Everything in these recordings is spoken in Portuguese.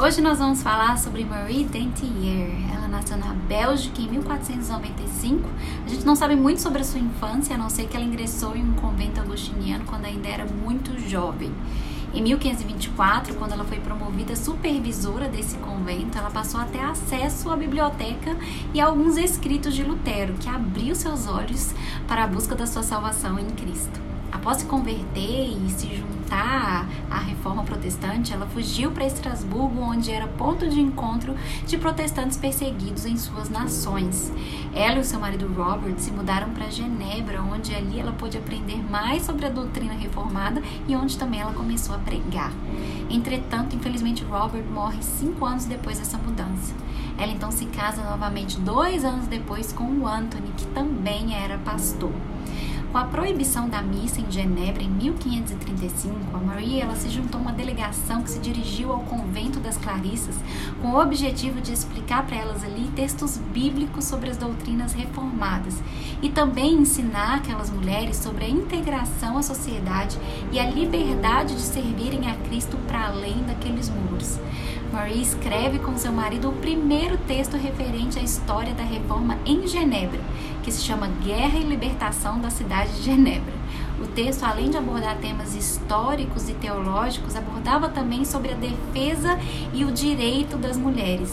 Hoje nós vamos falar sobre Marie Dentier. Ela nasceu na Bélgica em 1495. A gente não sabe muito sobre a sua infância, a não ser que ela ingressou em um convento agostiniano quando ainda era muito jovem. Em 1524, quando ela foi promovida supervisora desse convento, ela passou a ter acesso à biblioteca e a alguns escritos de Lutero, que abriu seus olhos para a busca da sua salvação em Cristo. Após se converter e se juntar à reforma protestante, ela fugiu para Estrasburgo, onde era ponto de encontro de protestantes perseguidos em suas nações. Ela e o seu marido Robert se mudaram para Genebra, onde ali ela pôde aprender mais sobre a doutrina reformada e onde também ela começou a pregar. Entretanto, infelizmente, Robert morre cinco anos depois dessa mudança. Ela então se casa novamente dois anos depois com o Anthony, que também era pastor. Com a proibição da missa em Genebra em 1535, a Maria ela se juntou a uma delegação que se dirigiu ao convento das Clarissas com o objetivo de explicar para elas ali textos bíblicos sobre as doutrinas reformadas e também ensinar aquelas mulheres sobre a integração à sociedade e a liberdade de servirem a Cristo para além daqueles muros. Marie escreve com seu marido o primeiro texto referente à história da reforma em Genebra, que se chama Guerra e Libertação da Cidade de Genebra. O texto, além de abordar temas históricos e teológicos, abordava também sobre a defesa e o direito das mulheres.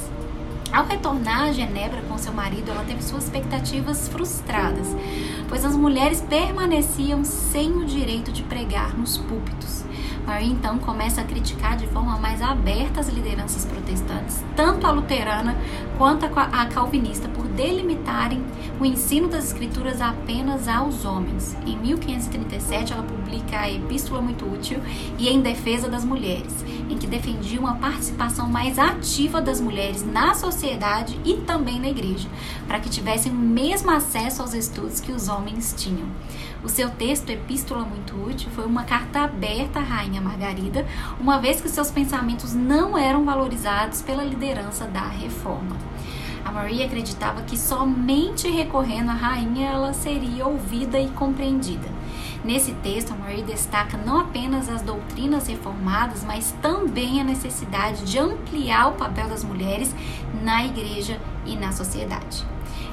Ao retornar a Genebra com seu marido, ela teve suas expectativas frustradas, pois as mulheres permaneciam sem o direito de pregar nos púlpitos. Marie então começa a criticar de forma mais aberta as lideranças protestantes, tanto a luterana quanto a calvinista, por delimitarem o ensino das escrituras apenas aos homens. Em 1537, ela publica a Epístola Muito Útil e Em Defesa das Mulheres, em que defendia uma participação mais ativa das mulheres na sociedade e também na igreja, para que tivessem o mesmo acesso aos estudos que os homens tinham. O seu texto, Epístola Muito Útil, foi uma carta aberta à Rainha Margarida, uma vez que seus pensamentos não eram valorizados pela liderança da reforma. A Maria acreditava que somente recorrendo à rainha ela seria ouvida e compreendida. Nesse texto, a Marie destaca não apenas as doutrinas reformadas, mas também a necessidade de ampliar o papel das mulheres na igreja e na sociedade.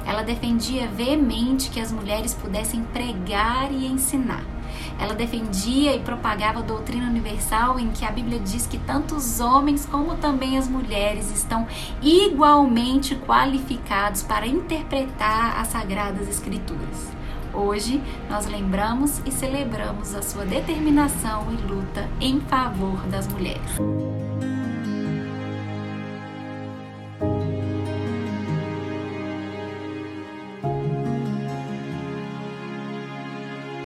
Ela defendia veemente que as mulheres pudessem pregar e ensinar. Ela defendia e propagava a doutrina universal em que a Bíblia diz que tanto os homens como também as mulheres estão igualmente qualificados para interpretar as sagradas escrituras. Hoje nós lembramos e celebramos a sua determinação e luta em favor das mulheres.